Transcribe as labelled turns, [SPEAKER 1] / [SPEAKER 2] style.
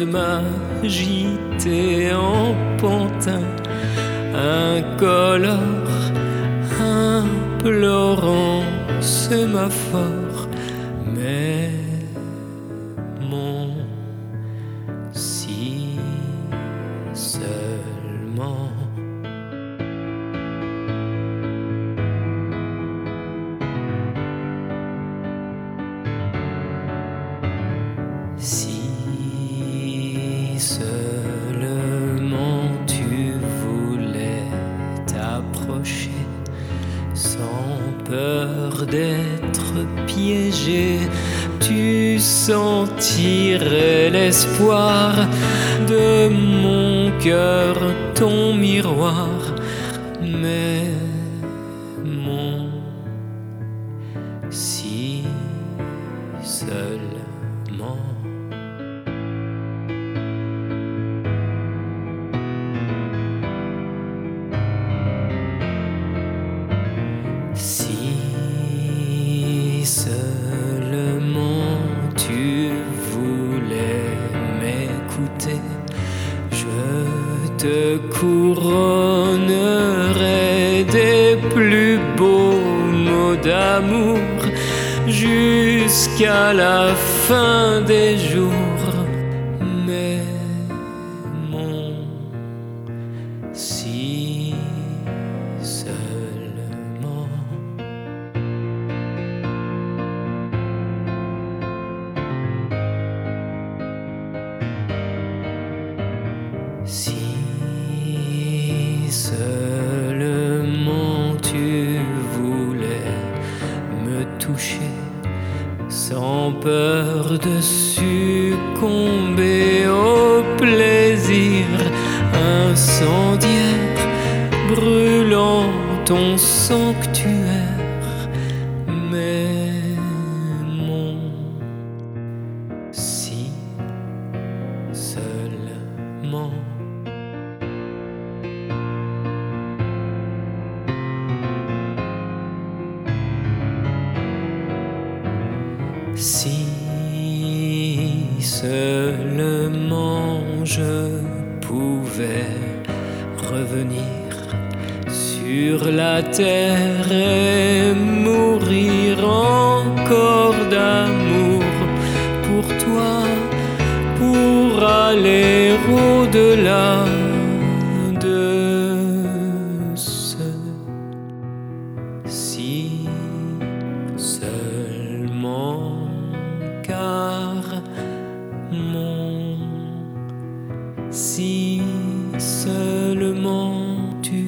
[SPEAKER 1] de en pantin, incolore, implorant sémaphore, mais seulement tu voulais t'approcher sans peur d'être piégé, tu sentirais l'espoir de mon cœur, ton miroir, mais mon si seulement. Te couronnerai des plus beaux mots d'amour jusqu'à la fin des jours. Mais mon si seulement. Si seulement tu voulais me toucher sans peur de succomber au plaisir. Incendiaire brûlant ton sanctuaire, Si seulement je pouvais revenir sur la terre et mourir encore d'amour pour toi, pour aller si seulement tu